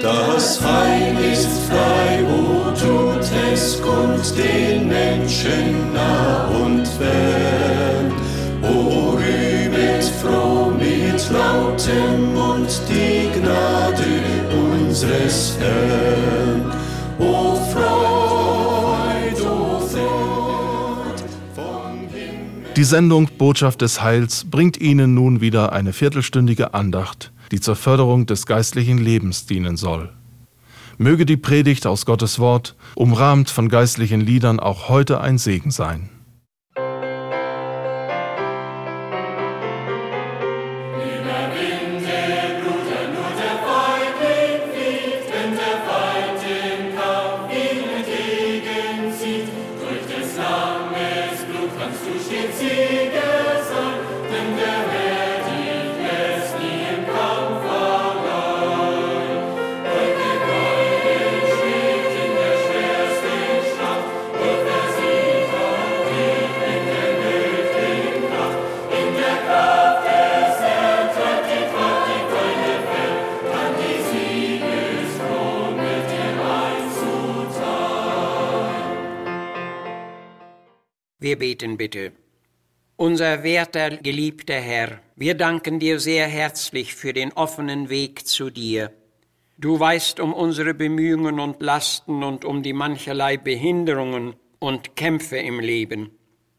Das Heil ist frei, o tut es kund den Menschen nah und fern. O rühmet froh mit lautem Mund die Gnade unseres Herrn. O Freud, o Freud vom Himmel. Die Sendung Botschaft des Heils bringt Ihnen nun wieder eine viertelstündige Andacht die zur Förderung des geistlichen Lebens dienen soll. Möge die Predigt aus Gottes Wort, umrahmt von geistlichen Liedern, auch heute ein Segen sein. Wir beten bitte. Unser werter, geliebter Herr, wir danken dir sehr herzlich für den offenen Weg zu dir. Du weißt um unsere Bemühungen und Lasten und um die mancherlei Behinderungen und Kämpfe im Leben.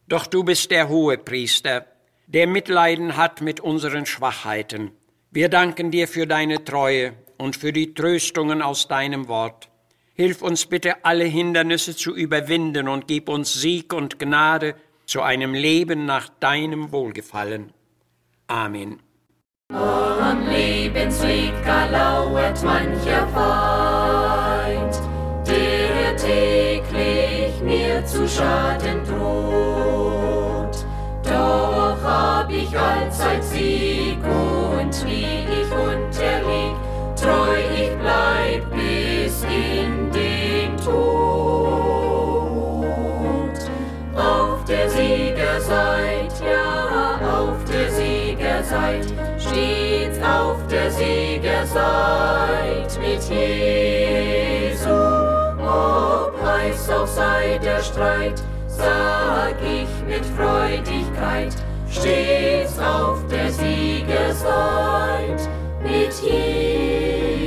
Doch du bist der hohe Priester, der Mitleiden hat mit unseren Schwachheiten. Wir danken dir für deine Treue und für die Tröstungen aus deinem Wort. Hilf uns bitte, alle Hindernisse zu überwinden und gib uns Sieg und Gnade zu einem Leben nach deinem Wohlgefallen. Amen. Am Lebensweg gar mancher Feind, der täglich mir zu Schaden droht. Siegerseite, steht's auf der Siegerseite mit Jesu. Ob heiß auch sei der Streit, sag ich mit Freudigkeit, steht's auf der Siegerseite mit Jesu.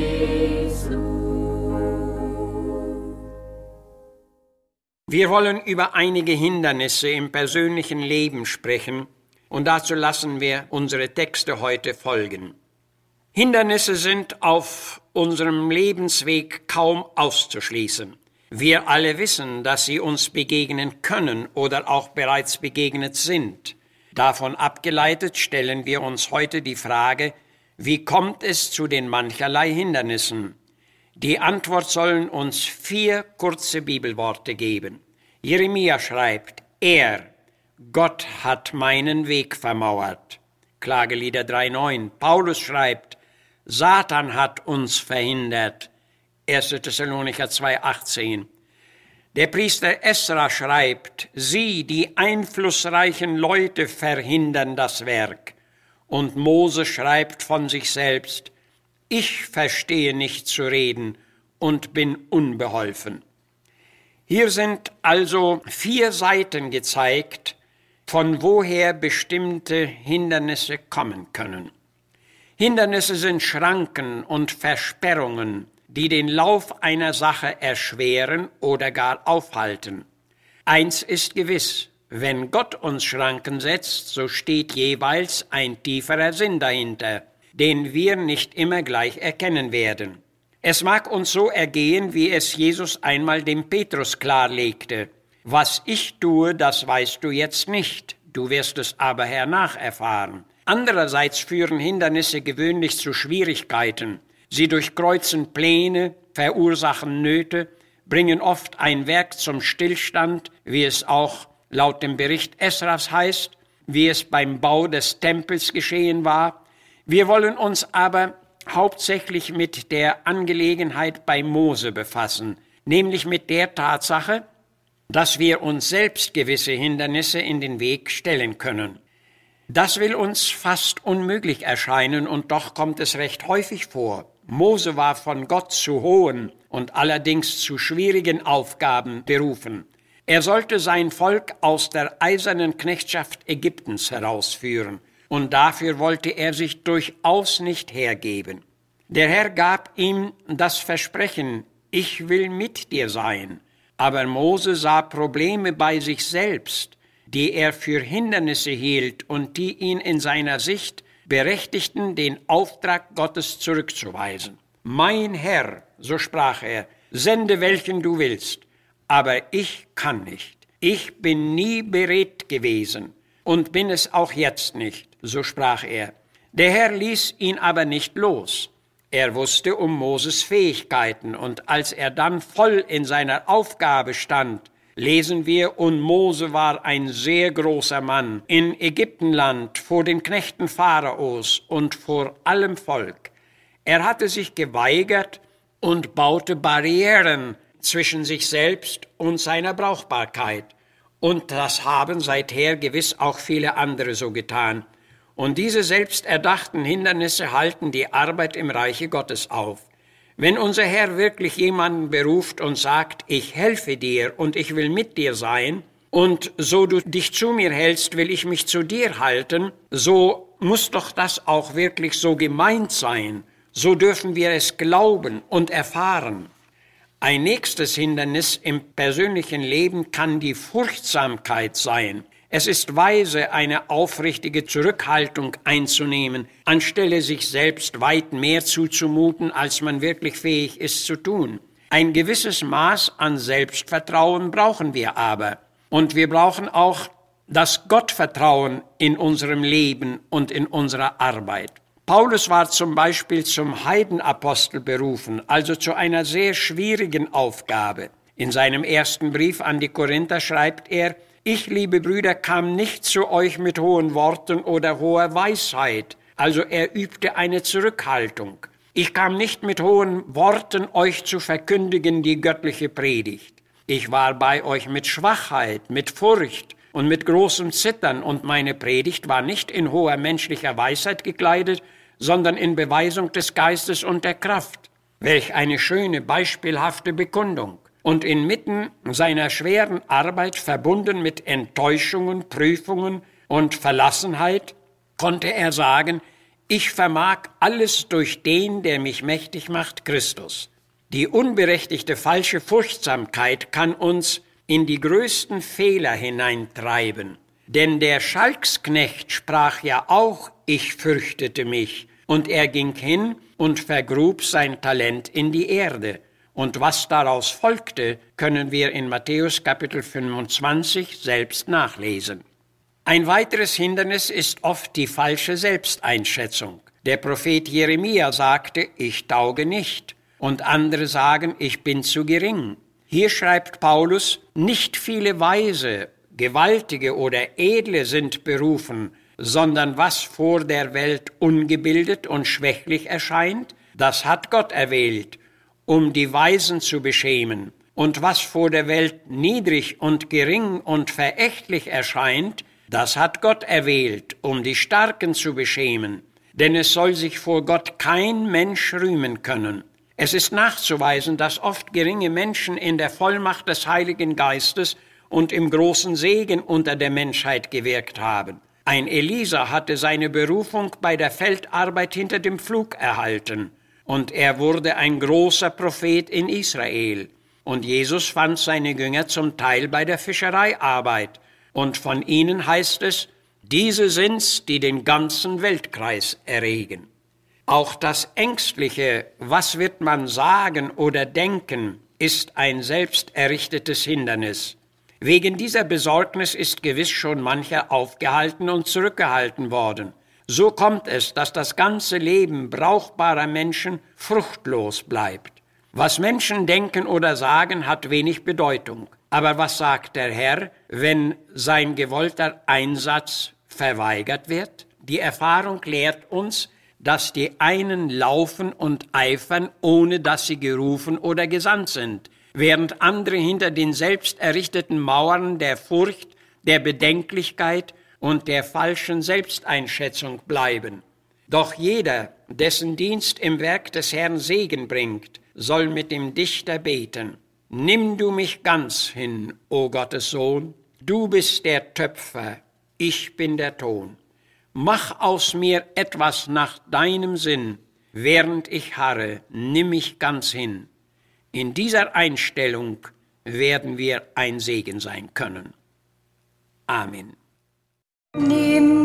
Wir wollen über einige Hindernisse im persönlichen Leben sprechen und dazu lassen wir unsere Texte heute folgen. Hindernisse sind auf unserem Lebensweg kaum auszuschließen. Wir alle wissen, dass sie uns begegnen können oder auch bereits begegnet sind. Davon abgeleitet stellen wir uns heute die Frage, wie kommt es zu den mancherlei Hindernissen? Die Antwort sollen uns vier kurze Bibelworte geben. Jeremia schreibt, er, Gott hat meinen Weg vermauert. Klagelieder 3.9. Paulus schreibt, Satan hat uns verhindert. 1. Thessalonicher 2.18. Der Priester Esra schreibt, sie, die einflussreichen Leute, verhindern das Werk. Und Mose schreibt von sich selbst, ich verstehe nicht zu reden und bin unbeholfen. Hier sind also vier Seiten gezeigt, von woher bestimmte Hindernisse kommen können. Hindernisse sind Schranken und Versperrungen, die den Lauf einer Sache erschweren oder gar aufhalten. Eins ist gewiss, wenn Gott uns Schranken setzt, so steht jeweils ein tieferer Sinn dahinter den wir nicht immer gleich erkennen werden. Es mag uns so ergehen, wie es Jesus einmal dem Petrus klarlegte. Was ich tue, das weißt du jetzt nicht, du wirst es aber hernach erfahren. Andererseits führen Hindernisse gewöhnlich zu Schwierigkeiten. Sie durchkreuzen Pläne, verursachen Nöte, bringen oft ein Werk zum Stillstand, wie es auch laut dem Bericht Esras heißt, wie es beim Bau des Tempels geschehen war, wir wollen uns aber hauptsächlich mit der Angelegenheit bei Mose befassen, nämlich mit der Tatsache, dass wir uns selbst gewisse Hindernisse in den Weg stellen können. Das will uns fast unmöglich erscheinen und doch kommt es recht häufig vor. Mose war von Gott zu hohen und allerdings zu schwierigen Aufgaben berufen. Er sollte sein Volk aus der eisernen Knechtschaft Ägyptens herausführen, und dafür wollte er sich durchaus nicht hergeben. Der Herr gab ihm das Versprechen, ich will mit dir sein. Aber Mose sah Probleme bei sich selbst, die er für Hindernisse hielt und die ihn in seiner Sicht berechtigten, den Auftrag Gottes zurückzuweisen. Mein Herr, so sprach er, sende welchen du willst, aber ich kann nicht. Ich bin nie beredt gewesen und bin es auch jetzt nicht, so sprach er. Der Herr ließ ihn aber nicht los. Er wusste um Moses Fähigkeiten, und als er dann voll in seiner Aufgabe stand, lesen wir, und Mose war ein sehr großer Mann in Ägyptenland vor den Knechten Pharaos und vor allem Volk. Er hatte sich geweigert und baute Barrieren zwischen sich selbst und seiner Brauchbarkeit. Und das haben seither gewiss auch viele andere so getan. Und diese selbsterdachten Hindernisse halten die Arbeit im Reiche Gottes auf. Wenn unser Herr wirklich jemanden beruft und sagt, ich helfe dir und ich will mit dir sein, und so du dich zu mir hältst, will ich mich zu dir halten, so muss doch das auch wirklich so gemeint sein. So dürfen wir es glauben und erfahren. Ein nächstes Hindernis im persönlichen Leben kann die Furchtsamkeit sein. Es ist weise, eine aufrichtige Zurückhaltung einzunehmen, anstelle sich selbst weit mehr zuzumuten, als man wirklich fähig ist zu tun. Ein gewisses Maß an Selbstvertrauen brauchen wir aber. Und wir brauchen auch das Gottvertrauen in unserem Leben und in unserer Arbeit. Paulus war zum Beispiel zum Heidenapostel berufen, also zu einer sehr schwierigen Aufgabe. In seinem ersten Brief an die Korinther schreibt er, ich, liebe Brüder, kam nicht zu euch mit hohen Worten oder hoher Weisheit. Also er übte eine Zurückhaltung. Ich kam nicht mit hohen Worten euch zu verkündigen die göttliche Predigt. Ich war bei euch mit Schwachheit, mit Furcht und mit großem Zittern, und meine Predigt war nicht in hoher menschlicher Weisheit gekleidet, sondern in Beweisung des Geistes und der Kraft. Welch eine schöne, beispielhafte Bekundung und inmitten seiner schweren Arbeit verbunden mit Enttäuschungen, Prüfungen und Verlassenheit, konnte er sagen, ich vermag alles durch den, der mich mächtig macht, Christus. Die unberechtigte falsche Furchtsamkeit kann uns in die größten Fehler hineintreiben. Denn der Schalksknecht sprach ja auch, ich fürchtete mich, und er ging hin und vergrub sein Talent in die Erde. Und was daraus folgte, können wir in Matthäus Kapitel 25 selbst nachlesen. Ein weiteres Hindernis ist oft die falsche Selbsteinschätzung. Der Prophet Jeremia sagte, ich tauge nicht, und andere sagen, ich bin zu gering. Hier schreibt Paulus, nicht viele Weise, Gewaltige oder Edle sind berufen, sondern was vor der Welt ungebildet und schwächlich erscheint, das hat Gott erwählt, um die Weisen zu beschämen. Und was vor der Welt niedrig und gering und verächtlich erscheint, das hat Gott erwählt, um die Starken zu beschämen. Denn es soll sich vor Gott kein Mensch rühmen können. Es ist nachzuweisen, dass oft geringe Menschen in der Vollmacht des Heiligen Geistes und im großen Segen unter der Menschheit gewirkt haben. Ein Elisa hatte seine Berufung bei der Feldarbeit hinter dem Flug erhalten und er wurde ein großer Prophet in Israel. Und Jesus fand seine Jünger zum Teil bei der Fischereiarbeit. Und von ihnen heißt es, diese sind's, die den ganzen Weltkreis erregen. Auch das ängstliche, was wird man sagen oder denken, ist ein selbst errichtetes Hindernis. Wegen dieser Besorgnis ist gewiss schon mancher aufgehalten und zurückgehalten worden. So kommt es, dass das ganze Leben brauchbarer Menschen fruchtlos bleibt. Was Menschen denken oder sagen, hat wenig Bedeutung. Aber was sagt der Herr, wenn sein gewollter Einsatz verweigert wird? Die Erfahrung lehrt uns, dass die einen laufen und eifern, ohne dass sie gerufen oder gesandt sind, während andere hinter den selbst errichteten Mauern der Furcht, der Bedenklichkeit und der falschen Selbsteinschätzung bleiben. Doch jeder, dessen Dienst im Werk des Herrn Segen bringt, soll mit dem Dichter beten. Nimm du mich ganz hin, o Gottes Sohn, du bist der Töpfer, ich bin der Ton. Mach aus mir etwas nach deinem Sinn, während ich harre, nimm mich ganz hin. In dieser Einstellung werden wir ein Segen sein können. Amen. Nimm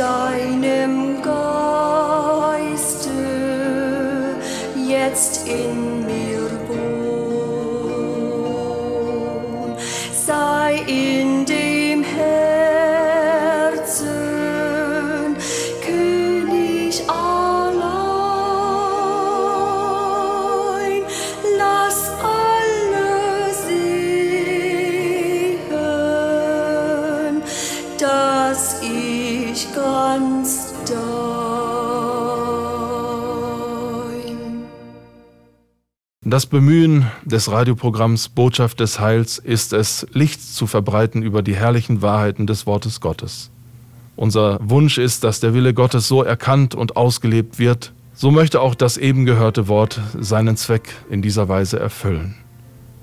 deinem Geiste jetzt in mir wohn. Sei in Das Bemühen des Radioprogramms Botschaft des Heils ist es, Licht zu verbreiten über die herrlichen Wahrheiten des Wortes Gottes. Unser Wunsch ist, dass der Wille Gottes so erkannt und ausgelebt wird, so möchte auch das eben gehörte Wort seinen Zweck in dieser Weise erfüllen.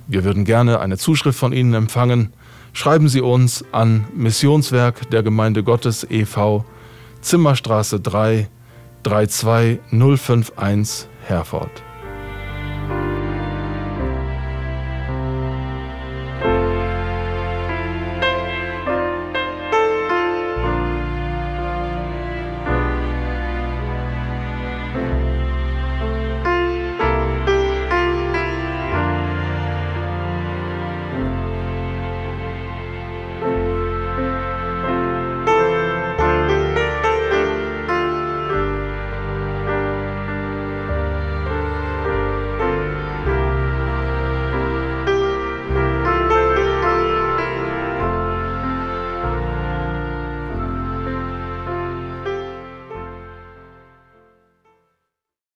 Wir würden gerne eine Zuschrift von Ihnen empfangen. Schreiben Sie uns an Missionswerk der Gemeinde Gottes e.V. Zimmerstraße 3 32051 Herford.